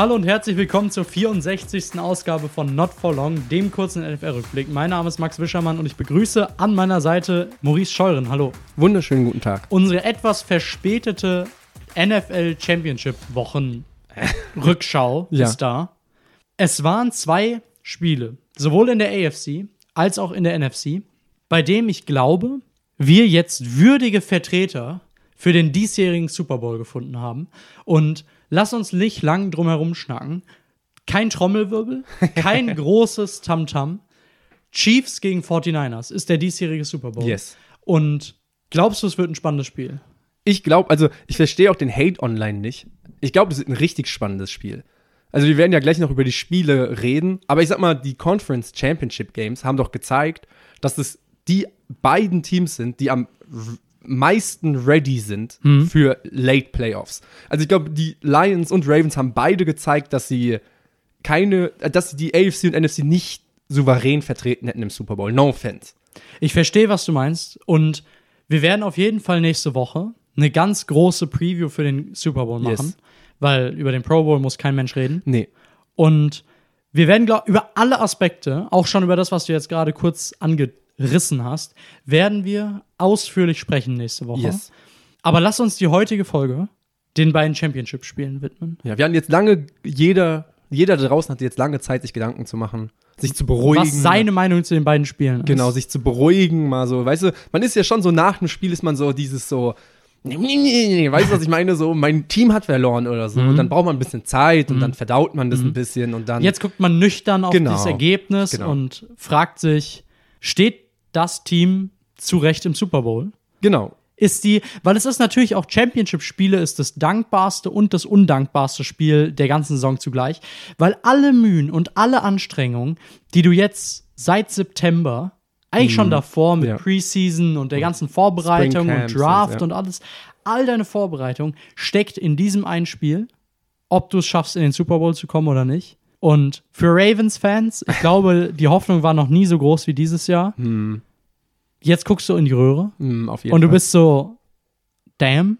Hallo und herzlich willkommen zur 64. Ausgabe von Not For Long, dem kurzen NFL-Rückblick. Mein Name ist Max Wischermann und ich begrüße an meiner Seite Maurice Scheuren. Hallo. Wunderschönen guten Tag. Unsere etwas verspätete NFL Championship Wochen Rückschau Ja. ist da. Es waren zwei Spiele, sowohl in der AFC als auch in der NFC, bei dem ich glaube, wir jetzt würdige Vertreter für den diesjährigen Super Bowl gefunden haben. Und lass uns nicht lang drum herum schnacken. Kein Trommelwirbel, kein großes Tamtam. Chiefs gegen 49ers ist der diesjährige Super Bowl. Yes. Und glaubst du, es wird ein spannendes Spiel? Ich glaube, also ich verstehe auch den Hate online nicht. Ich glaube, es wird ein richtig spannendes Spiel. Also wir werden ja gleich noch über die Spiele reden, aber ich sag mal, die Conference Championship Games haben doch gezeigt, dass es die beiden Teams sind, die am meisten ready sind für Late Playoffs. Also ich glaube, die Lions und Ravens haben beide gezeigt, dass sie keine, äh, dass sie die AFC und NFC nicht souverän vertreten hätten im Super Bowl. No offense. Ich verstehe, was du meinst. Und wir werden auf jeden Fall nächste Woche eine ganz große Preview für den Super Bowl Yes. machen. Weil über den Pro Bowl muss kein Mensch reden. Nee. Und wir werden, glaub, über alle Aspekte, auch schon über das, was du jetzt gerade kurz angerissen hast, werden wir ausführlich sprechen nächste Woche. Yes. Aber lass uns die heutige Folge den beiden Championship-Spielen widmen. Ja, wir hatten jetzt lange, jeder, jeder da draußen hatte jetzt lange Zeit, sich Gedanken zu machen, sich zu beruhigen. Was seine Meinung zu den beiden Spielen ist. Genau, sich zu beruhigen, mal so, weißt du, man ist ja schon so nach dem Spiel ist man so dieses so, weißt du, was ich meine? So, mein Team hat verloren oder so. Und dann braucht man ein bisschen Zeit und dann verdaut man das ein bisschen und dann. Jetzt guckt man nüchtern auf Genau. dieses Ergebnis Genau. und fragt sich, steht das Team zu Recht im Super Bowl? Genau. Ist die, weil es ist natürlich auch Championship-Spiele, ist das dankbarste und das undankbarste Spiel der ganzen Saison zugleich, weil alle Mühen und alle Anstrengungen, die du jetzt seit September, eigentlich schon davor mit Mhm. Ja. Preseason und der ganzen Vorbereitung und Draft ja. und alles, all deine Vorbereitung steckt in diesem einen Spiel, ob du es schaffst, in den Super Bowl zu kommen oder nicht. Und für Ravens-Fans, ich glaube, die Hoffnung war noch nie so groß wie dieses Jahr. Jetzt guckst du in die Röhre jeden und du Fall. bist so, damn.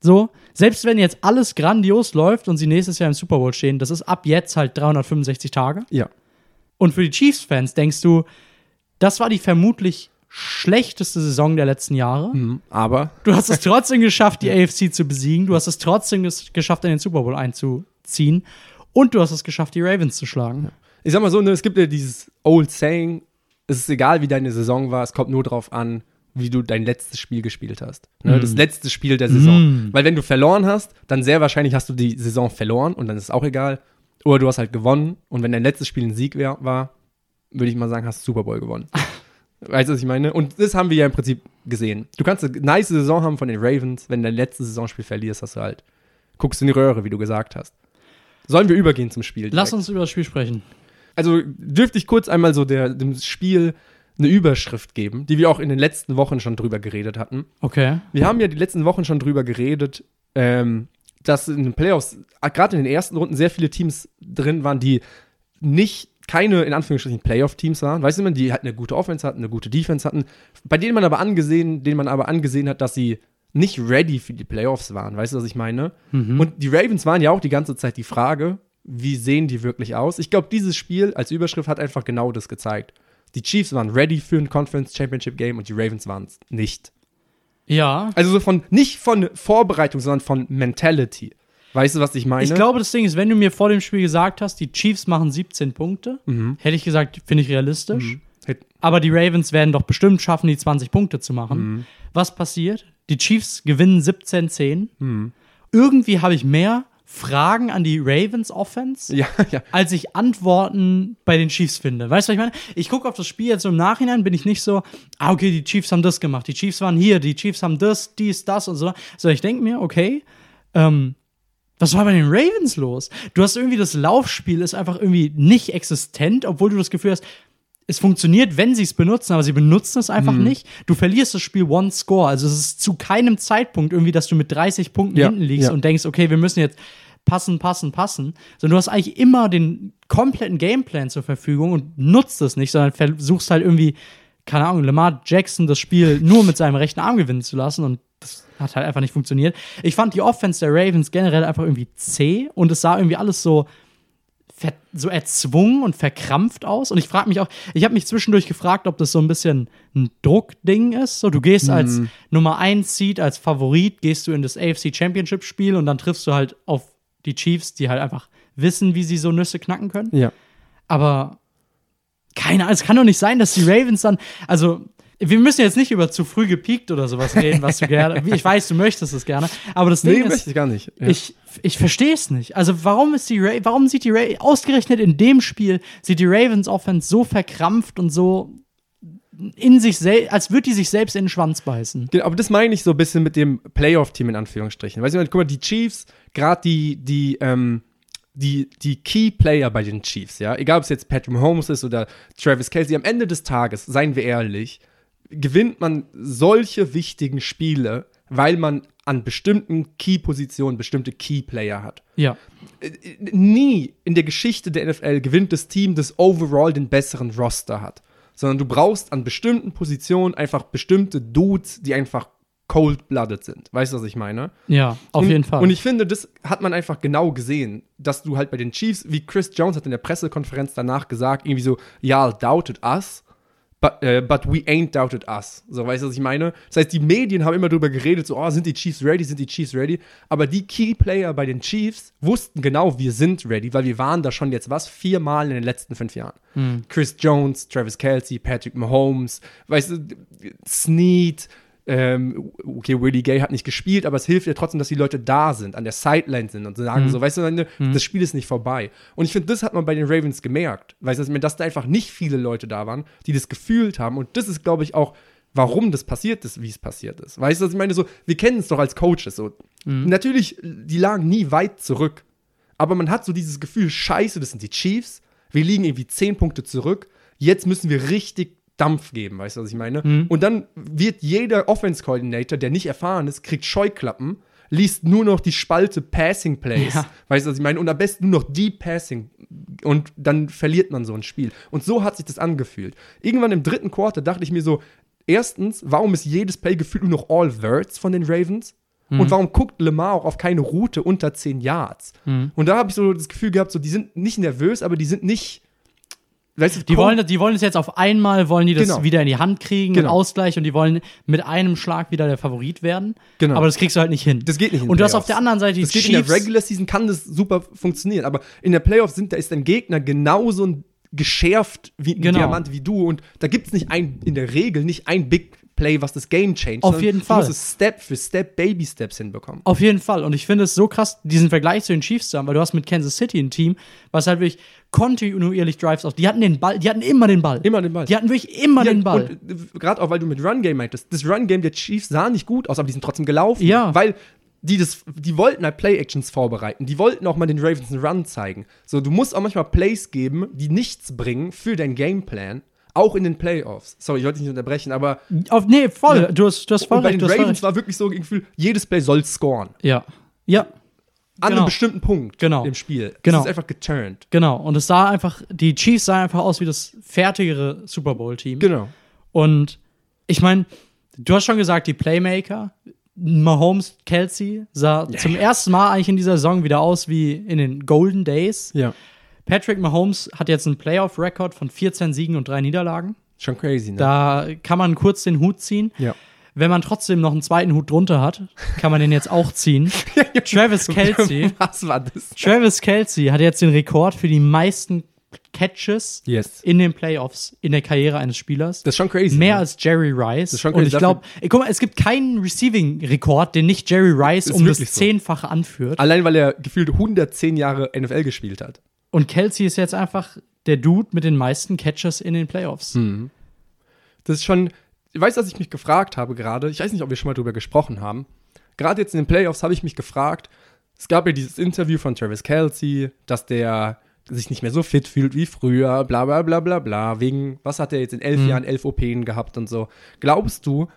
So, selbst wenn jetzt alles grandios läuft und sie nächstes Jahr im Super Bowl stehen, das ist ab jetzt halt 365 Tage. Ja. Und für die Chiefs-Fans denkst du, das war die vermutlich schlechteste Saison der letzten Jahre. Hm, aber. Du hast es trotzdem geschafft, die AFC zu besiegen. Du hast es trotzdem ges geschafft, in den Super Bowl einzuziehen. Und du hast es geschafft, die Ravens zu schlagen. Ich sag mal so, ne, es gibt ja dieses Old Saying, es ist egal, wie deine Saison war, es kommt nur drauf an, wie du dein letztes Spiel gespielt hast. Ne, Das letzte Spiel der Saison. Weil wenn du verloren hast, dann sehr wahrscheinlich hast du die Saison verloren und dann ist es auch egal. Oder du hast halt gewonnen und wenn dein letztes Spiel ein Sieg wär, war, würde ich mal sagen, hast du Super Bowl gewonnen. weißt du, was ich meine? Und das haben wir ja im Prinzip gesehen. Du kannst eine nice Saison haben von den Ravens, wenn dein letztes Saisonspiel verlierst, hast du halt, guckst du in die Röhre, wie du gesagt hast. Sollen wir übergehen zum Spiel? Lass direkt? uns über das Spiel sprechen. Also dürfte ich kurz einmal so der, dem Spiel eine Überschrift geben, die wir auch in den letzten Wochen schon drüber geredet hatten. Okay. Wir haben ja die letzten Wochen schon drüber geredet, ähm, dass in den Playoffs, äh, gerade in den ersten Runden, sehr viele Teams drin waren, die nicht keine, in Anführungsstrichen, Playoff-Teams waren. Weißt du, man, die halt eine gute Offense hatten, eine gute Defense hatten, bei denen man aber angesehen, denen man aber angesehen hat, dass sie nicht ready für die Playoffs waren. Weißt du, was ich meine? Und die Ravens waren ja auch die ganze Zeit die Frage, wie sehen die wirklich aus? Ich glaube, dieses Spiel als Überschrift hat einfach genau das gezeigt. Die Chiefs waren ready für ein Conference Championship Game und die Ravens waren es nicht. Ja. Also so von, nicht von Vorbereitung, sondern von Mentality. Weißt du, was ich meine? Ich glaube, das Ding ist, wenn du mir vor dem Spiel gesagt hast, die Chiefs machen 17 Punkte, hätte ich gesagt, finde ich realistisch. Hätt- Aber die Ravens werden doch bestimmt schaffen, die 20 Punkte zu machen. Was passiert? Die Chiefs gewinnen 17-10. Irgendwie habe ich mehr Fragen an die Ravens Offense, Ja, ja. als ich Antworten bei den Chiefs finde. Weißt du, was ich meine? Ich gucke auf das Spiel jetzt so im Nachhinein, bin ich nicht so, ah, okay, die Chiefs haben das gemacht, die Chiefs waren hier, die Chiefs haben das, dies, das und so. So, ich denke mir, okay, ähm, was war bei den Ravens los? Du hast irgendwie das Laufspiel ist einfach irgendwie nicht existent, obwohl du das Gefühl hast, es funktioniert, wenn sie es benutzen, aber sie benutzen es einfach nicht. Du verlierst das Spiel One Score. Also es ist zu keinem Zeitpunkt irgendwie, dass du mit 30 Punkten Ja, hinten liegst ja. und denkst, okay, wir müssen jetzt passen, passen, passen. Sondern du hast eigentlich immer den kompletten Gameplan zur Verfügung und nutzt es nicht, sondern versuchst halt irgendwie, keine Ahnung, Lamar Jackson das Spiel nur mit seinem rechten Arm gewinnen zu lassen und das hat halt einfach nicht funktioniert. Ich fand die Offense der Ravens generell einfach irgendwie zäh und es sah irgendwie alles so, so erzwungen und verkrampft aus. Und ich frage mich auch, ich habe mich zwischendurch gefragt, ob das so ein bisschen ein Druckding ist. So, du gehst als Nummer 1 Seed, als Favorit, gehst du in das AFC Championship Spiel und dann triffst du halt auf die Chiefs, die halt einfach wissen, wie sie so Nüsse knacken können. Ja. Aber keine Ahnung, es kann doch nicht sein, dass die Ravens dann, also wir müssen jetzt nicht über zu früh gepiekt oder sowas reden, was du gerne, ich weiß, du möchtest es gerne, aber das Nee, Ding ist, möchte ich gar nicht. Ja. ich, ich verstehe es nicht. Also warum ist die Ra warum sieht die Ra ausgerechnet in dem Spiel sieht die Ravens Offense so verkrampft und so in sich selbst, als würde die sich selbst in den Schwanz beißen. Genau, aber das meine ich so ein bisschen mit dem Playoff-Team in Anführungsstrichen. Weißt du, guck mal, die Chiefs, gerade die, die, ähm, die, die Key-Player bei den Chiefs, ja, egal ob es jetzt Patrick Mahomes ist oder Travis Kelsey, am Ende des Tages, seien wir ehrlich, gewinnt man solche wichtigen Spiele, weil man an bestimmten Key-Positionen bestimmte Key-Player hat. Ja. nie in der Geschichte der NFL gewinnt das Team, das overall den besseren Roster hat. Sondern du brauchst an bestimmten Positionen einfach bestimmte Dudes, die einfach cold-blooded sind. Weißt du, was ich meine? Ja, auf und, jeden Fall. Und ich finde, das hat man einfach genau gesehen, dass du halt bei den Chiefs, wie Chris Jones hat in der Pressekonferenz danach gesagt, irgendwie so, y'all doubted us, but, äh, but we ain't doubted us. So, weißt du, was ich meine? Das heißt, die Medien haben immer darüber geredet, so, oh, sind die Chiefs ready, sind die Chiefs ready? Aber die Key-Player bei den Chiefs wussten genau, wir sind ready, weil wir waren da schon jetzt was, viermal in den letzten fünf Jahren. Chris Jones, Travis Kelsey, Patrick Mahomes, weißt du, Snead, ähm, okay, Willie Gay hat nicht gespielt, aber es hilft ja trotzdem, dass die Leute da sind, an der Sideline sind und sagen so, weißt du, ne, das Spiel ist nicht vorbei. Und ich finde, das hat man bei den Ravens gemerkt, weißt du, dass da einfach nicht viele Leute da waren, die das gefühlt haben. Und das ist, glaube ich, auch, warum das passiert ist, wie es passiert ist. Weißt du, was ich meine? So, wir kennen es doch als Coaches. So. Natürlich, die lagen nie weit zurück. Aber man hat so dieses Gefühl, scheiße, das sind die Chiefs. Wir liegen irgendwie zehn Punkte zurück. Jetzt müssen wir richtig Dampf geben, weißt du, was ich meine? Und dann wird jeder Offense-Coordinator, der nicht erfahren ist, kriegt Scheuklappen, liest nur noch die Spalte Passing Plays, Ja. weißt du, was ich meine? Und am besten nur noch die Passing. Und dann verliert man so ein Spiel. Und so hat sich das angefühlt. Irgendwann im dritten Quarter dachte ich mir so, erstens, warum ist jedes Play gefühlt nur noch all Words von den Ravens? Und warum guckt Lemar auch auf keine Route unter 10 Yards? Und da habe ich so das Gefühl gehabt, so, die sind nicht nervös, aber die sind nicht. Weißt Die wollen, die wollen es jetzt auf einmal, wollen die das Genau. wieder in die Hand kriegen, Genau. Ausgleich und die wollen mit einem Schlag wieder der Favorit werden. Genau. Aber das kriegst du halt nicht hin. Das geht nicht in Und du hast auf der anderen Seite die Das geht Chiefs. in der Regular Season kann das super funktionieren, aber in der Playoffs sind, da ist dein Gegner genauso ein geschärft wie ein Genau. Diamant wie du und da gibt es nicht ein, in der Regel nicht ein Big Play, was das Game changed. Auf jeden du Fall. musst es Step für Step, Baby Steps hinbekommen. Auf jeden Fall. Und ich finde es so krass, diesen Vergleich zu den Chiefs zu haben, weil du hast mit Kansas City ein Team, was halt wirklich kontinuierlich Drives auf. Die hatten den Ball, die hatten immer den Ball. Immer den Ball. Die hatten wirklich immer Ja, den Ball. Und gerade auch, weil du mit Run Game meintest, das Run Game der Chiefs sah nicht gut aus, aber die sind trotzdem gelaufen. Ja. Weil die das, die wollten halt Play-Actions vorbereiten. Die wollten auch mal den Ravens einen Run zeigen. So, du musst auch manchmal Plays geben, die nichts bringen für dein Gameplan. Auch in den Playoffs. Sorry, ich wollte dich nicht unterbrechen, aber Auf, nee, voll. Du hast, du hast voll und bei den Ravens war wirklich so ein Gefühl, jedes Play soll scoren. Ja. Ja. An Genau. einem bestimmten Punkt Genau. im Spiel. Genau. Es ist einfach geturnt. Genau. Und es sah einfach, die Chiefs sahen einfach aus wie das fertigere Super Bowl-Team. Genau. Und ich meine, du hast schon gesagt, die Playmaker, Mahomes, Kelsey, sah zum ersten Mal eigentlich in dieser Saison wieder aus wie in den Golden Days. Ja. Patrick Mahomes hat jetzt einen Playoff-Rekord von 14 Siegen und drei Niederlagen. Schon crazy, ne? Da kann man kurz den Hut ziehen. ja. Wenn man trotzdem noch einen zweiten Hut drunter hat, kann man den jetzt auch ziehen. Travis Kelsey. Was war das? Travis Kelsey hat jetzt den Rekord für die meisten Catches Yes. in den Playoffs in der Karriere eines Spielers. Das ist schon crazy. Mehr ne? als Jerry Rice. ist schon und crazy. ich glaube, guck mal, es gibt keinen Receiving-Rekord, den nicht Jerry Rice um das so. Zehnfache anführt. Allein, weil er gefühlt 110 Jahre NFL gespielt hat. Und Kelsey ist jetzt einfach der Dude mit den meisten Catches in den Playoffs. Hm. Das ist schon, ich weiß, dass ich mich gefragt habe gerade, ich weiß nicht, ob wir schon mal drüber gesprochen haben. Gerade jetzt in den Playoffs habe ich mich gefragt, es gab ja dieses Interview von Travis Kelsey, dass der sich nicht mehr so fit fühlt wie früher, bla bla bla bla bla, wegen, was hat er jetzt in elf Jahren, elf OPen gehabt und so. Glaubst du,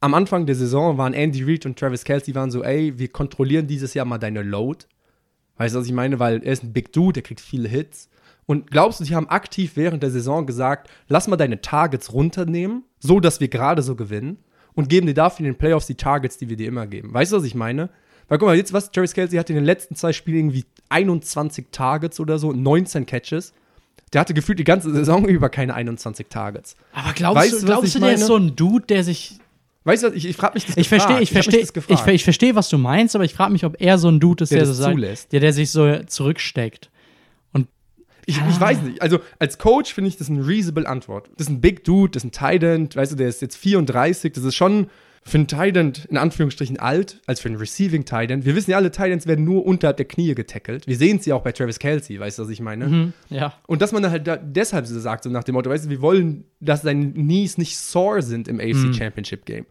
am Anfang der Saison waren Andy Reid und Travis Kelsey waren so, ey, wir kontrollieren dieses Jahr mal deine Load. Weißt du, was ich meine? Weil er ist ein Big Dude, der kriegt viele Hits. Und glaubst du, sie haben aktiv während der Saison gesagt, lass mal deine Targets runternehmen, so dass wir gerade so gewinnen? und geben dir dafür in den Playoffs die Targets, die wir dir immer geben. Weißt du, was ich meine? Weil guck mal, jetzt was, Travis Kelsey hatte in den letzten zwei Spielen irgendwie 21 Targets oder so, 19 Catches. Der hatte gefühlt die ganze Saison über keine 21 Targets. Aber glaubst Weißt du, glaubst du der ist so ein Dude, der sich. Weißt du, ich, ich frage mich das Ich verstehe, ich verstehe, das ich, ver- ich verstehe, was du meinst, aber ich frage mich, ob er so ein Dude ist, Der der, so sagt, der, der sich so zurücksteckt. Und Ich, ich weiß nicht. Also als Coach finde ich das eine reasonable Antwort. Das ist ein Big Dude, das ist ein Tight End, weißt du, der ist jetzt 34. Das ist schon für einen Tight End in Anführungsstrichen alt, als für einen Receiving Tight End. Wir wissen ja, alle Tight Ends werden nur unterhalb der Knie getackelt. Wir sehen es ja auch bei Travis Kelsey, weißt du, was ich meine? ja. Und dass man dann halt da deshalb so sagt, so nach dem Motto, weißt du, wir wollen, dass seine Knees nicht sore sind im AFC Championship Game.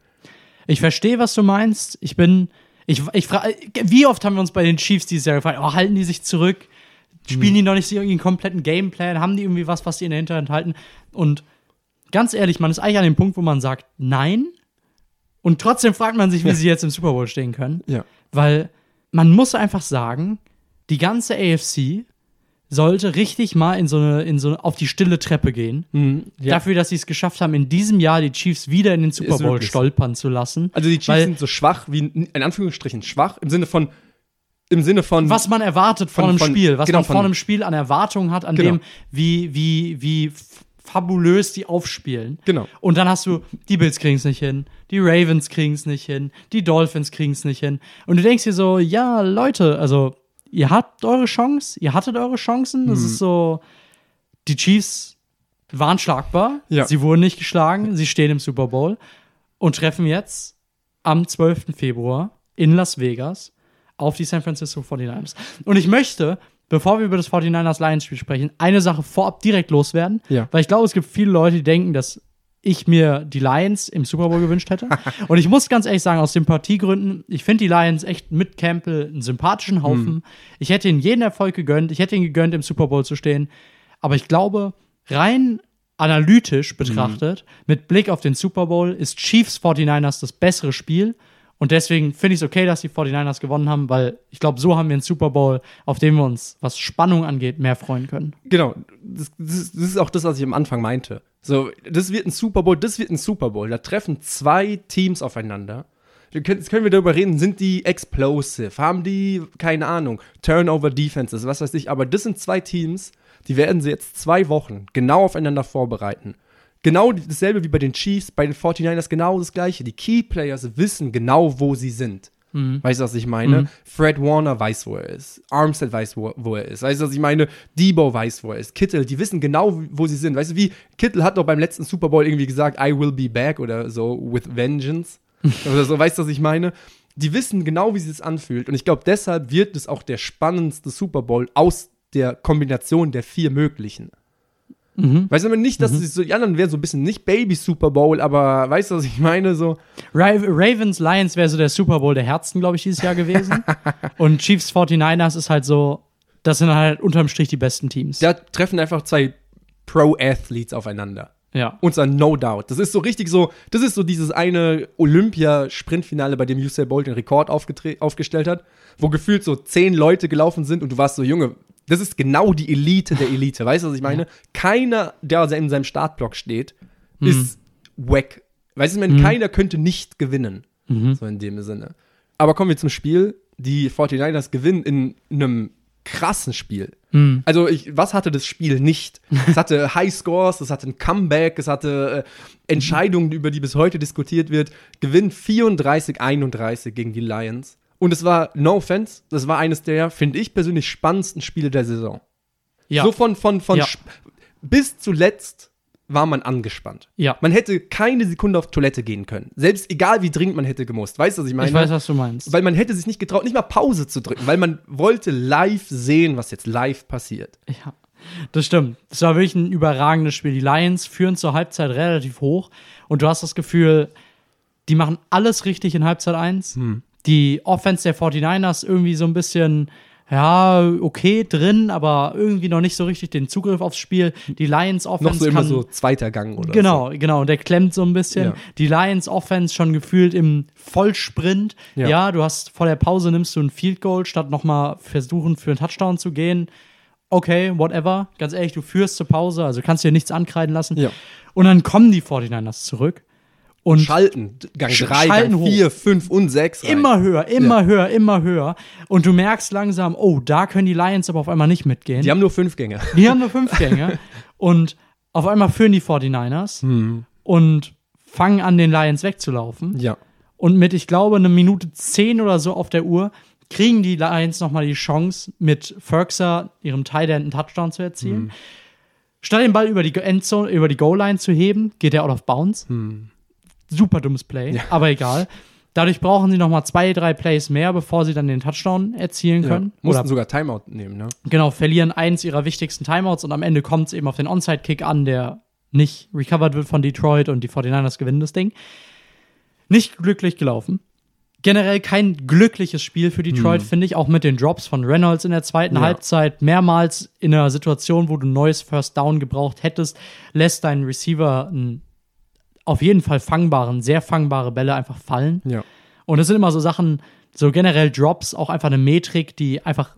Ich verstehe, was du meinst. Ich bin. Ich, ich frage, wie oft haben wir uns bei den Chiefs dieses Jahr gefragt, oh, halten die sich zurück? Spielen die noch nicht irgendwie einen kompletten Gameplan? Haben die irgendwie was, was die in der Hinterhand halten? Und ganz ehrlich, man ist eigentlich an dem Punkt, wo man sagt, nein. Und trotzdem fragt man sich, wie sie jetzt im Super Bowl stehen können. Ja. Weil man muss einfach sagen, die ganze AFC sollte richtig mal in so eine, in so eine, auf die stille Treppe gehen. ja. Dafür, dass sie es geschafft haben, in diesem Jahr die Chiefs wieder in den Super Bowl stolpern zu lassen. Also die Chiefs sind so schwach, wie in Anführungsstrichen schwach, im Sinne von, im Sinne von. was man erwartet von, Von- einem von- Spiel, was genau, man vor von- einem Spiel an Erwartungen hat, an Genau. dem, wie, wie, wie fabulös die aufspielen. Genau. Und dann hast du, die Bills kriegen es nicht hin, die Ravens kriegen es nicht hin, die Dolphins kriegen es nicht hin. Und du denkst dir so, ja, Leute, also ihr habt eure Chance, ihr hattet eure Chancen. Mhm. Das ist so, die Chiefs waren schlagbar, Ja. sie wurden nicht geschlagen, sie stehen im Super Bowl und treffen jetzt am 12. Februar in Las Vegas auf die San Francisco 49ers. Und ich möchte, bevor wir über das 49ers Lions Spiel sprechen, eine Sache vorab direkt loswerden, Ja. weil ich glaube, es gibt viele Leute, die denken, dass ich mir die Lions im Super Bowl gewünscht hätte. Und ich muss ganz ehrlich sagen, aus Sympathiegründen, ich finde die Lions echt mit Campbell einen sympathischen Haufen. Ich hätte ihnen jeden Erfolg gegönnt. Ich hätte ihnen gegönnt, im Super Bowl zu stehen. Aber ich glaube, rein analytisch betrachtet, mit Blick auf den Super Bowl, ist Chiefs 49ers das bessere Spiel. Und deswegen finde ich es okay, dass die 49ers gewonnen haben, weil ich glaube, so haben wir einen Super Bowl, auf dem wir uns, was Spannung angeht, mehr freuen können. Genau, das, das ist auch das, was ich am Anfang meinte. So, das wird ein Super Bowl, das wird ein Super Bowl. Da treffen zwei Teams aufeinander. Jetzt können wir darüber reden, sind die explosive? Haben die, keine Ahnung, Turnover Defenses, was weiß ich. Aber das sind zwei Teams, die werden sie jetzt zwei Wochen genau aufeinander vorbereiten. Genau dasselbe wie bei den Chiefs, bei den 49ers genau das gleiche. Die Key Players wissen genau, wo sie sind. Weißt du, was ich meine? Fred Warner weiß, wo er ist. Armstead weiß, wo, wo er ist. Weißt du, was ich meine? Debo weiß, wo er ist. Kittel, die wissen genau, wo sie sind. Weißt du, wie Kittel hat doch beim letzten Super Bowl irgendwie gesagt, I will be back oder so, with vengeance. oder so, weißt du, was ich meine? Die wissen genau, wie sie es anfühlt. Und ich glaube, deshalb wird es auch der spannendste Super Bowl aus der Kombination der vier möglichen. Weißt du, aber nicht, dass sie so, die anderen wären so ein bisschen nicht Baby Super Bowl, aber weißt du, was ich meine? So, Ra Ravens Lions wäre so der Super Bowl der Herzen, glaube ich, dieses Jahr gewesen. Und Chiefs 49ers ist halt so, das sind halt unterm Strich die besten Teams. da treffen einfach zwei Pro-Athletes aufeinander. Ja. Und zwar no doubt. Das ist so richtig so, das ist so dieses eine Olympia-Sprintfinale, bei dem Usain Bolt den Rekord aufgestellt hat, wo gefühlt so zehn Leute gelaufen sind und du warst so, Junge, das ist genau die Elite der Elite. Weißt du, was ich meine? Keiner, der in seinem Startblock steht, ist wack. Weißt du, ich meine, keiner könnte nicht gewinnen. So in dem Sinne. Aber kommen wir zum Spiel. Die 49ers gewinnen in einem krassen Spiel. Also, ich, was hatte das Spiel nicht? Es hatte High Scores, es hatte ein Comeback, es hatte äh, Entscheidungen, über die bis heute diskutiert wird. Gewinn 34-31 gegen die Lions. Und es war, no offense, das war eines der, finde ich persönlich, spannendsten Spiele der Saison. Ja. So von, von, von Ja. Bis zuletzt war man angespannt. Ja. Man hätte keine Sekunde auf Toilette gehen können. Selbst egal wie dringend man hätte gemusst. Weißt du, was ich meine? ich weiß, was du meinst. Weil man hätte sich nicht getraut, nicht mal Pause zu drücken, weil man wollte live sehen, was jetzt live passiert. Ja, das stimmt. Das war wirklich ein überragendes Spiel. Die Lions führen zur Halbzeit relativ hoch und du hast das Gefühl, die machen alles richtig in Halbzeit 1. Hm. Die Offense der 49ers irgendwie so ein bisschen, ja, okay drin, aber irgendwie noch nicht so richtig den Zugriff aufs Spiel. Die Lions Noch Offense so immer kann, so zweiter Gang oder Genau, genau. Und der klemmt so ein bisschen. Ja. Die Lions Offense schon gefühlt im Vollsprint. Ja. Ja. du hast vor der Pause nimmst du ein Field Goal, statt nochmal versuchen, für einen Touchdown zu gehen. Okay, whatever. Ganz ehrlich, du führst zur Pause, also kannst dir nichts ankreiden lassen. Ja. Und dann kommen die 49ers zurück Und Schalten, Gang Sch- 3, Schalten Gang hoch. 4, 5 und 6. rein. immer höher, immer höher, immer höher. Und du merkst langsam, oh, da können die Lions aber auf einmal nicht mitgehen. Die haben nur fünf Gänge. Die haben nur fünf Gänge. und auf einmal führen die 49ers Hm. und fangen an, den Lions wegzulaufen. Ja. Und mit, ich glaube, eine Minute zehn oder so auf der Uhr kriegen die Lions nochmal die Chance, mit Ferkser, ihrem Tight einen Touchdown zu erzielen. Statt den Ball über die Endzone, über die Goal-Line zu heben, geht er out of bounds. Super dummes Play, aber egal. Dadurch brauchen sie nochmal zwei, drei Plays mehr, bevor sie dann den Touchdown erzielen ja. können. Mussten Oder sogar Timeout nehmen, ne? genau, verlieren eins ihrer wichtigsten Timeouts und am Ende kommt es eben auf den Onside-Kick an, der nicht recovered wird von Detroit und die 49ers gewinnen das Ding. Nicht glücklich gelaufen. Generell kein glückliches Spiel für Detroit, finde ich, auch mit den Drops von Reynolds in der zweiten Ja. Halbzeit. Mehrmals in einer Situation, wo du ein neues First Down gebraucht hättest, lässt dein Receiver einen auf jeden Fall fangbaren, sehr fangbare Bälle einfach fallen. Ja. Und es sind immer so Sachen, so generell Drops, auch einfach eine Metrik, die einfach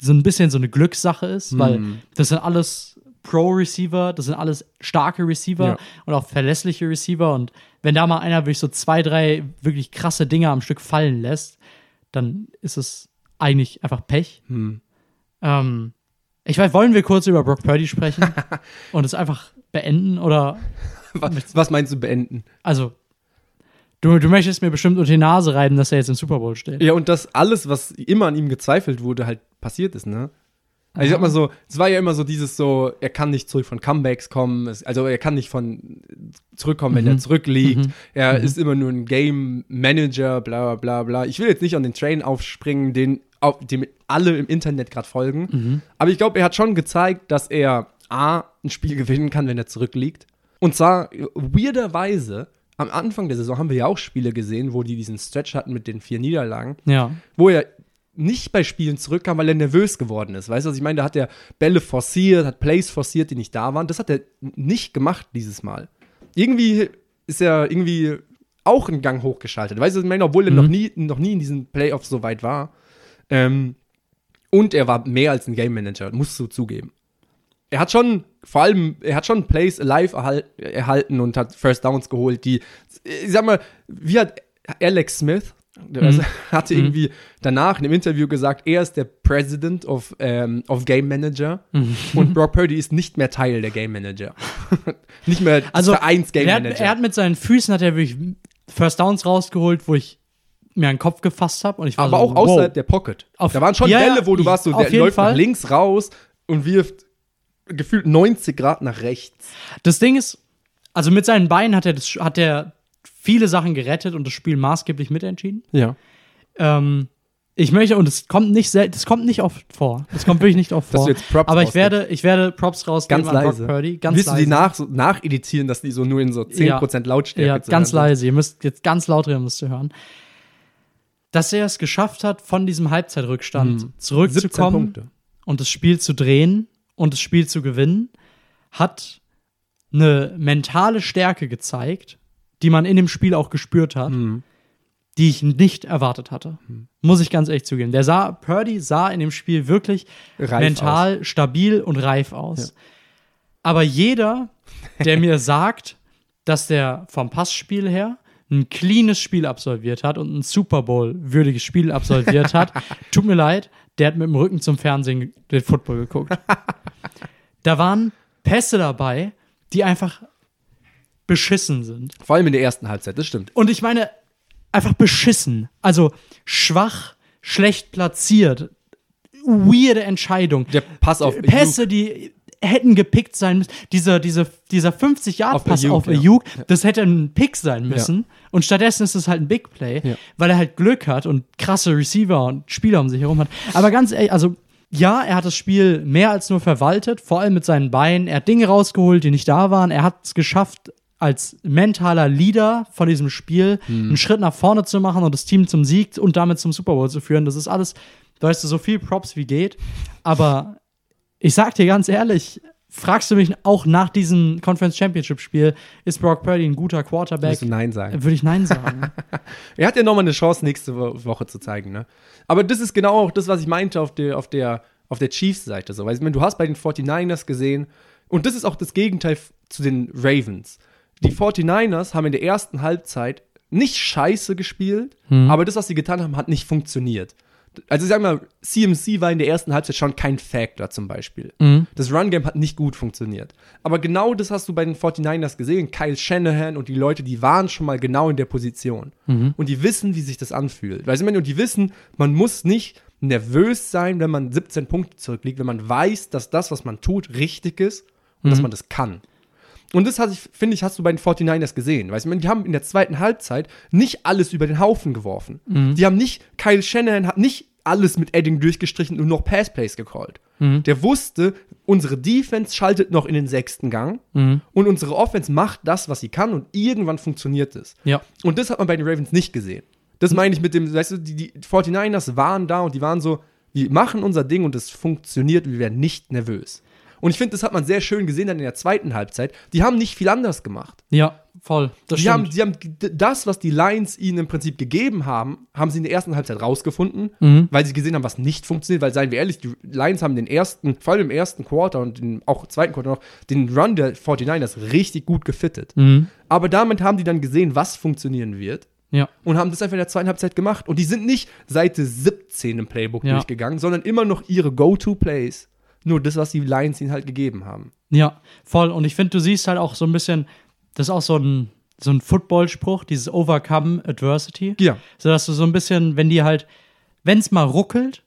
so ein bisschen so eine Glückssache ist, weil das sind alles Pro-Receiver, das sind alles starke Receiver Ja. und auch verlässliche Receiver. Und wenn da mal einer wirklich so zwei, drei wirklich krasse Dinger am Stück fallen lässt, dann ist es eigentlich einfach Pech. Ähm, ich weiß, wollen wir kurz über Brock Purdy sprechen und es einfach beenden oder Was, was meinst du beenden? also du, du möchtest mir bestimmt unter die Nase reiben, dass er jetzt im Super Bowl steht. Ja, und dass alles, was immer an ihm gezweifelt wurde, halt passiert ist, ne? Also ich sag mal so, es war ja immer so dieses so, er kann nicht zurück von Comebacks kommen, es, also er kann nicht von zurückkommen, wenn er zurückliegt. Er ist immer nur ein Game Manager, bla bla bla. Ich will jetzt nicht an den Train aufspringen, den auf, dem alle im Internet gerade folgen. Aber ich glaube, er hat schon gezeigt, dass er A, ein Spiel gewinnen kann, wenn er zurückliegt. Und zwar weirderweise, am Anfang der Saison haben wir ja auch Spiele gesehen, wo die diesen Stretch hatten mit den vier Niederlagen Ja. wo er nicht bei Spielen zurückkam, weil er nervös geworden ist. Weißt du, was ich meine? Da hat er Bälle forciert, hat Plays forciert, die nicht da waren. Das hat er nicht gemacht dieses Mal. Irgendwie ist er irgendwie auch einen Gang hochgeschaltet. Weißt du, was ich meine? Obwohl er noch, nie, noch nie in diesen Playoffs so weit war. Ähm, und er war mehr als ein Game Manager, musst du zugeben. Er hat schon, vor allem, er hat schon Plays alive erhal erhalten und hat First Downs geholt, die, ich sag mal, wie hat Alex Smith, der Mhm. hatte irgendwie danach in einem Interview gesagt, er ist der President of, ähm, of Game Manager Mhm. und Brock Purdy ist nicht mehr Teil der Game Manager. nicht mehr Also Vereins Game er hat, Manager. er hat mit seinen Füßen hat er wirklich First Downs rausgeholt, wo ich mir einen Kopf gefasst habe und ich war aber so, auch außerhalb wow. der Pocket. Auf- da waren schon Ja, Bälle, wo du ich- warst, so, der läuft nach Fall. links raus und wirft gefühlt 90 Grad nach rechts. Das Ding ist, also mit seinen Beinen hat er das, hat er viele Sachen gerettet und das Spiel maßgeblich mitentschieden. Ja. Ähm, ich möchte, und es kommt nicht das kommt nicht oft vor. Das kommt wirklich nicht oft vor. Aber ich werde, ich werde Props rausgeben Ganz an leise. Brock Purdy. Ganz Willst leise. du die nach, so, nacheditieren, dass die so nur in so 10% Lautstärke Ja, ganz sind? leise. Ihr müsst jetzt ganz laut reden, müsst ihr hören. Dass er es geschafft hat, von diesem Halbzeitrückstand 17 zurückzukommen und das Spiel zu drehen und das Spiel zu gewinnen, hat eine mentale Stärke gezeigt, die man in dem Spiel auch gespürt hat, die ich nicht erwartet hatte. Muss ich ganz ehrlich zugeben. Der sah, Purdy sah in dem Spiel wirklich Reif mental stabil und reif aus. Aber jeder, der mir sagt, dass der vom Passspiel her ein cleanes Spiel absolviert hat und ein Super Bowl-würdiges Spiel absolviert hat, tut mir leid, der hat mit dem Rücken zum Fernsehen den Football geguckt. da waren Pässe dabei, die einfach beschissen sind. Vor allem in der ersten Halbzeit, das stimmt. Und ich meine, einfach beschissen. Also schwach, schlecht platziert, weirde Entscheidung. Der Pass auf Pässe, die hätten gepickt sein müssen. Dieser, diese, dieser 50-Yard-Pass Auf auf Ayuk, ja. Ayuk, das hätte ein Pick sein müssen. Und stattdessen ist es halt ein Big Play, Ja. weil er halt Glück hat und krasse Receiver und Spieler um sich herum hat. Aber ganz ehrlich, also ja, er hat das Spiel mehr als nur verwaltet, vor allem mit seinen Beinen. Er hat Dinge rausgeholt, die nicht da waren. Er hat es geschafft, als mentaler Leader von diesem Spiel Hm. einen Schritt nach vorne zu machen und das Team zum Sieg und damit zum Super Bowl zu führen. Das ist alles, da weißt du, so viel Props wie geht. Aber ich sag dir ganz ehrlich, fragst du mich auch nach diesem Conference Championship Spiel, ist Brock Purdy ein guter Quarterback? Würdest du Nein sagen? Würde ich Nein sagen. Er hat ja nochmal eine Chance, nächste Wo- Woche zu zeigen, ne? Aber das ist genau auch das, was ich meinte auf der, auf der, auf der Chiefs-Seite. So. Weil, ich meine, du hast bei den 49ers gesehen, und das ist auch das Gegenteil zu den Ravens. die 49ers haben in der ersten Halbzeit nicht scheiße gespielt, Mhm. aber das, was sie getan haben, hat nicht funktioniert. Also ich sag mal, CMC war in der ersten Halbzeit schon kein Factor zum Beispiel. Mhm. Das Run-Game hat nicht gut funktioniert. Aber genau das hast du bei den 49ers gesehen. Kyle Shanahan und die Leute, die waren schon mal genau in der Position. Mhm. Und die wissen, wie sich das anfühlt. Weißt du, und die wissen, man muss nicht nervös sein, wenn man 17 Punkte zurückliegt, wenn man weiß, dass das, was man tut, richtig ist und dass man das kann. Und das, ich- finde ich, hast du bei den 49ers gesehen. Weißt du, die haben in der zweiten Halbzeit nicht alles über den Haufen geworfen. Die haben nicht, Kyle Shanahan hat nicht alles mit Edding durchgestrichen und noch Passplays gecallt. Der wusste, unsere Defense schaltet noch in den sechsten Gang und unsere Offense macht das, was sie kann und irgendwann funktioniert es. Ja. Und das hat man bei den Ravens nicht gesehen. Das meine ich mit dem, weißt du, die, die 49ers waren da und die waren so, wir machen unser Ding und es funktioniert, wir werden nicht nervös. Und ich finde, das hat man sehr schön gesehen dann in der zweiten Halbzeit. Die haben nicht viel anders gemacht. Ja, voll. Das Die haben, stimmt. die haben das, was die Lions ihnen im Prinzip gegeben haben, haben sie in der ersten Halbzeit rausgefunden, Mhm. weil sie gesehen haben, was nicht funktioniert. Weil, seien wir ehrlich, die Lions haben den ersten, vor allem im ersten Quarter und den, auch zweiten Quarter noch, den Run der 49ers richtig gut gefittet. Mhm. Aber damit haben die dann gesehen, was funktionieren wird Ja. und haben das einfach in der zweiten Halbzeit gemacht. Und die sind nicht Seite 17 im Playbook Ja. durchgegangen, sondern immer noch ihre Go-To-Plays. Nur das, was die Lions ihnen halt gegeben haben. Ja, voll. Und ich finde, du siehst halt auch so ein bisschen, das ist auch so ein, so ein Football-Spruch, dieses Overcome Adversity. Ja. So dass du so ein bisschen, wenn die halt, wenn es mal ruckelt,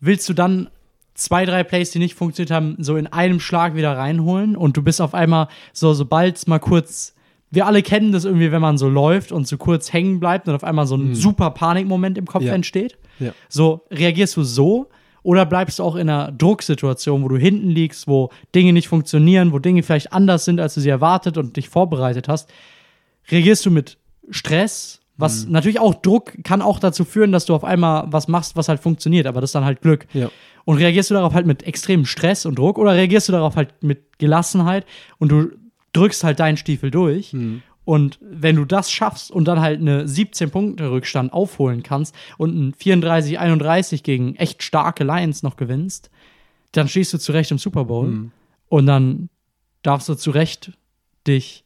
willst du dann zwei, drei Plays, die nicht funktioniert haben, so in einem Schlag wieder reinholen und du bist auf einmal so, sobald es mal kurz, wir alle kennen das irgendwie, wenn man so läuft und so kurz hängen bleibt und auf einmal so ein super Panikmoment im Kopf Ja. entsteht. Ja. So, reagierst du so oder bleibst du auch in einer Drucksituation, wo du hinten liegst, wo Dinge nicht funktionieren, wo Dinge vielleicht anders sind, als du sie erwartet und dich vorbereitet hast? Reagierst du mit Stress, was Mhm. natürlich auch Druck kann auch dazu führen, dass du auf einmal was machst, was halt funktioniert, aber das ist dann halt Glück. Ja. Und reagierst du darauf halt mit extremem Stress und Druck oder reagierst du darauf halt mit Gelassenheit und du drückst halt deinen Stiefel durch? Mhm. Und wenn du das schaffst und dann halt eine 17-Punkte-Rückstand aufholen kannst und ein 34-31 gegen echt starke Lions noch gewinnst, dann stehst du zurecht im Super Bowl Mhm. und dann darfst du zurecht dich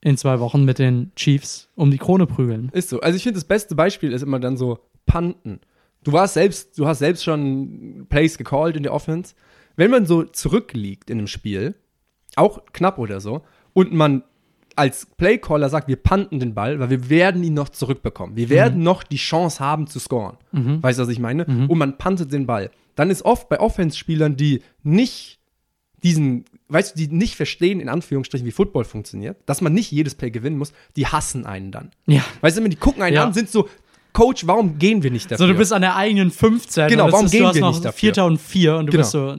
in zwei Wochen mit den Chiefs um die Krone prügeln. Ist so. Also ich finde, das beste Beispiel ist immer dann so Panten. Du warst selbst, du hast selbst schon Plays gecallt in der Offense. Wenn man so zurückliegt in einem Spiel, auch knapp oder so, und man als Playcaller sagt, wir panten den Ball, weil wir werden ihn noch zurückbekommen. Wir werden noch die Chance haben zu scoren. Weißt du, was ich meine? Und man pantet den Ball. Dann ist oft bei Offense-Spielern, die nicht diesen, weißt du, die nicht verstehen, in Anführungsstrichen, wie Football funktioniert, dass man nicht jedes Play gewinnen muss, die hassen einen dann. Ja. Weißt du, wenn die gucken einen Ja. an, sind so, Coach, warum gehen wir nicht dafür? So, du bist an der eigenen 15. Genau, warum ist, gehen wir nicht dafür? Vierter und vier und du Genau. bist so,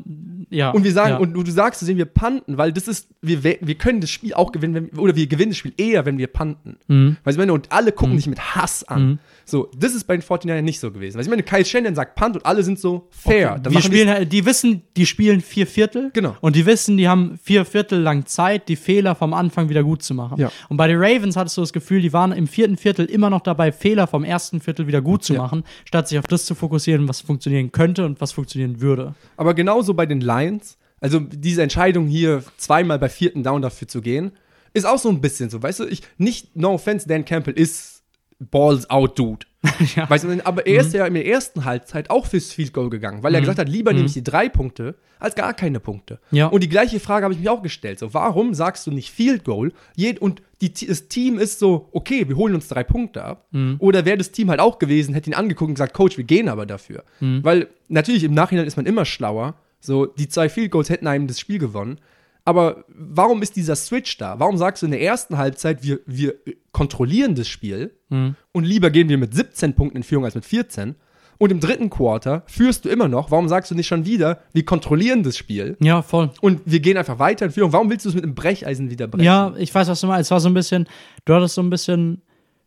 ja. und wir sagen, ja. und du, du sagst zu denen, wir panten, weil das ist, wir, wir können das Spiel auch gewinnen, wenn, oder wir gewinnen das Spiel eher, wenn wir panten. Mhm. Weißt du, meine, und alle gucken dich mit Hass an. So, das ist bei den 49ers nicht so gewesen. Du, ich meine, Kyle Shannon sagt Punt und alle sind so fair. Dann wir spielen, halt- die wissen, die spielen vier Viertel. Genau. Und die wissen, die haben vier Viertel lang Zeit, die Fehler vom Anfang wieder gut zu machen. Ja. Und bei den Ravens hattest du das Gefühl, die waren im vierten Viertel immer noch dabei, Fehler vom ersten Viertel wieder gut zu Ja. machen, statt sich auf das zu fokussieren, was funktionieren könnte und was funktionieren würde. Aber genauso bei den Lions, also diese Entscheidung hier zweimal bei vierten Down dafür zu gehen, ist auch so ein bisschen so, weißt du, ich, nicht, no offense, Dan Campbell ist Balls out Dude. Ja. Weißt du, aber er ist ja in der ersten Halbzeit auch fürs Field Goal gegangen, weil er gesagt hat, lieber nehme ich die drei Punkte als gar keine Punkte. Ja. Und die gleiche Frage habe ich mir auch gestellt. So, warum sagst du nicht Field Goal? Und die, das Team ist so, okay, wir holen uns drei Punkte ab. Oder wäre das Team halt auch gewesen, hätte ihn angeguckt und gesagt, Coach, wir gehen aber dafür. Weil natürlich im Nachhinein ist man immer schlauer. So, die zwei Field Goals hätten einem das Spiel gewonnen. Aber warum ist dieser Switch da? Warum sagst du in der ersten Halbzeit, wir, wir kontrollieren das Spiel und lieber gehen wir mit 17 Punkten in Führung als mit 14? Und im dritten Quarter führst du immer noch. Warum sagst du nicht schon wieder, wir kontrollieren das Spiel Ja, voll. und wir gehen einfach weiter in Führung? Warum willst du es mit einem Brecheisen wieder brechen? Ja, ich weiß, was du meinst. Es war so ein bisschen, du hattest so ein bisschen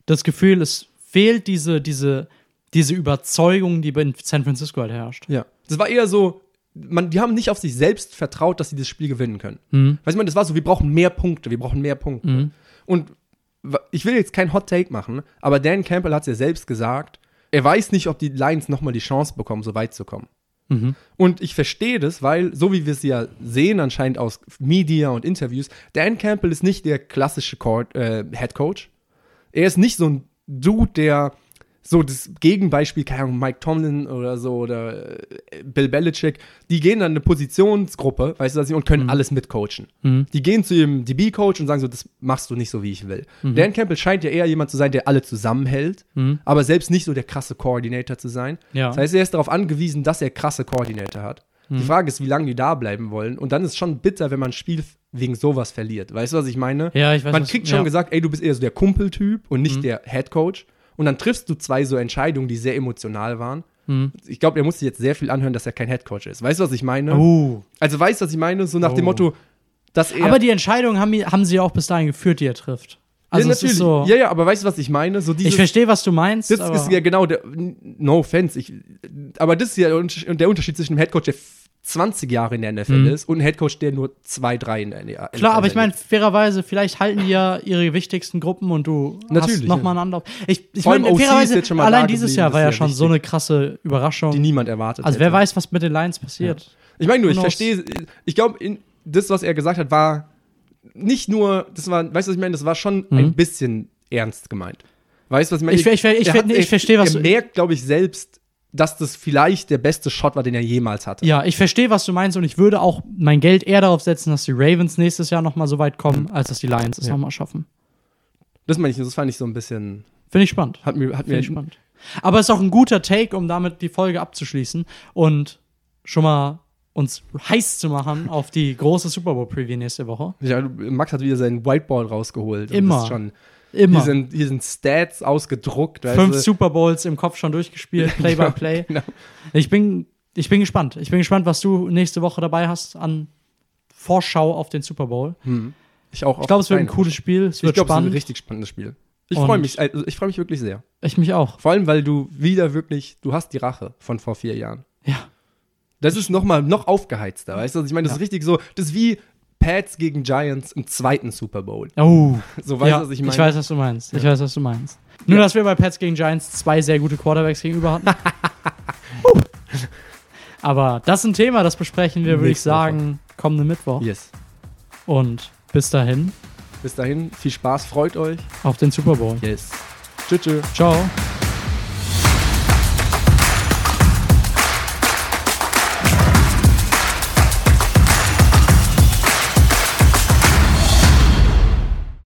das Gefühl, es fehlt diese, diese, diese Überzeugung, die in San Francisco halt herrscht. Ja. Das war eher so, man, die haben nicht auf sich selbst vertraut, dass sie das Spiel gewinnen können. Mhm. Weißt du, das war so, wir brauchen mehr Punkte, wir brauchen mehr Punkte. Und wa- ich will jetzt kein Hot Take machen, aber Dan Campbell hat es ja selbst gesagt, er weiß nicht, ob die Lions nochmal die Chance bekommen, so weit zu kommen. Mhm. Und ich verstehe das, weil, so wie wir es ja sehen, anscheinend aus Media und Interviews, Dan Campbell ist nicht der klassische Court, äh, Head Coach. Er ist nicht so ein Dude, der so das Gegenbeispiel, keine Ahnung, Mike Tomlin oder so oder äh, Bill Belichick, die gehen dann in eine Positionsgruppe, weißt du und können alles mitcoachen. Die gehen zu ihrem DB-Coach und sagen so, das machst du nicht so, wie ich will. Dan Campbell scheint ja eher jemand zu sein, der alle zusammenhält, aber selbst nicht so der krasse Koordinator zu sein. Ja. Das heißt, er ist darauf angewiesen, dass er krasse Koordinator hat. Die Frage ist, wie lange die da bleiben wollen. Und dann ist es schon bitter, wenn man ein Spiel wegen sowas verliert. Weißt du, was ich meine? Ja, ich weiß, Man was- kriegt schon ja. gesagt, ey, du bist eher so der Kumpeltyp und nicht der Head Coach. Und dann triffst du zwei so Entscheidungen, die sehr emotional waren. Ich glaube, er musste jetzt sehr viel anhören, dass er kein Head Coach ist. Weißt du, was ich meine? Uh. Also weißt du, was ich meine? So nach dem Oh. Motto, dass er. Aber die Entscheidung haben, haben sie auch bis dahin geführt, die er trifft. Also ja, natürlich. so. ja, ja, aber weißt du, was ich meine? So dieses, ich verstehe, was du meinst. Das ist ja genau der. No offense. Ich, aber das ist ja der Unterschied- der Unterschied zwischen einem Headcoach, der 20 Jahre in der NFL ist, und einem Headcoach, der nur zwei, drei in der NFL Klar, aber ich meine, fairerweise, vielleicht halten die ja ihre wichtigsten Gruppen und du Natürlich, hast nochmal ja. einen Anlauf. Ich, ich meine, ist fairerweise, allein dieses Jahr war ist ja ja schon so wichtig. eine krasse Überraschung. die niemand erwartet also, hätte. wer weiß, was mit den Lions passiert. Ich meine nur, ich verstehe, ich glaube, das, was er gesagt hat, war nicht nur, das war, weißt du, was ich meine, das war schon ein bisschen ernst gemeint. Weißt du, was ich meine? Mhm. Ich ich ich Er ich er- verstehe, was Er du- merkt, glaube ich, selbst, dass das vielleicht der beste Shot war, den er jemals hatte. Ja, ich verstehe, was du meinst und ich würde auch mein Geld eher darauf setzen, dass die Ravens nächstes Jahr nochmal so weit kommen, als dass die Lions es Ja. nochmal schaffen. Das meine ich, das fand ich so ein bisschen, Finde ich spannend. hat mir, hat Finde mir ich spannend. Aber es ist auch ein guter Take, um damit die Folge abzuschließen und schon mal uns heiß zu machen auf die große Super Bowl Preview nächste Woche. Ja, Max hat wieder sein Whiteboard rausgeholt. und Immer. Das ist schon, Immer. Hier sind, hier sind Stats ausgedruckt. Fünf du. Super Bowls im Kopf schon durchgespielt, Play by Play. Genau. Ich bin, ich bin gespannt. Ich bin gespannt, was du nächste Woche dabei hast an Vorschau auf den Super Bowl. Ich auch. Ich glaube, es wird ein cooles Spiel. Es Ich wird glaube, es wird ein richtig spannendes Spiel. Ich freue mich, also ich freue mich wirklich sehr. Ich mich auch. Vor allem, weil du wieder wirklich, du hast die Rache von vor vier Jahren. Ja. Das ist noch mal noch aufgeheizter, weißt du? Also ich meine, das ist richtig so, das ist wie Pats gegen Giants im zweiten Super Bowl. Oh. So weißt ja, du, was ich meine? ich weiß, was du meinst. Ich weiß, was du meinst. Nur, dass wir bei Pets gegen Giants zwei sehr gute Quarterbacks gegenüber hatten. Aber das ist ein Thema, das besprechen wir, würde ich sagen, kommenden Mittwoch. Yes. Und bis dahin Bis dahin, viel Spaß, freut euch. auf den Super Bowl. Yes. Tschüss. tschüss. Ciao.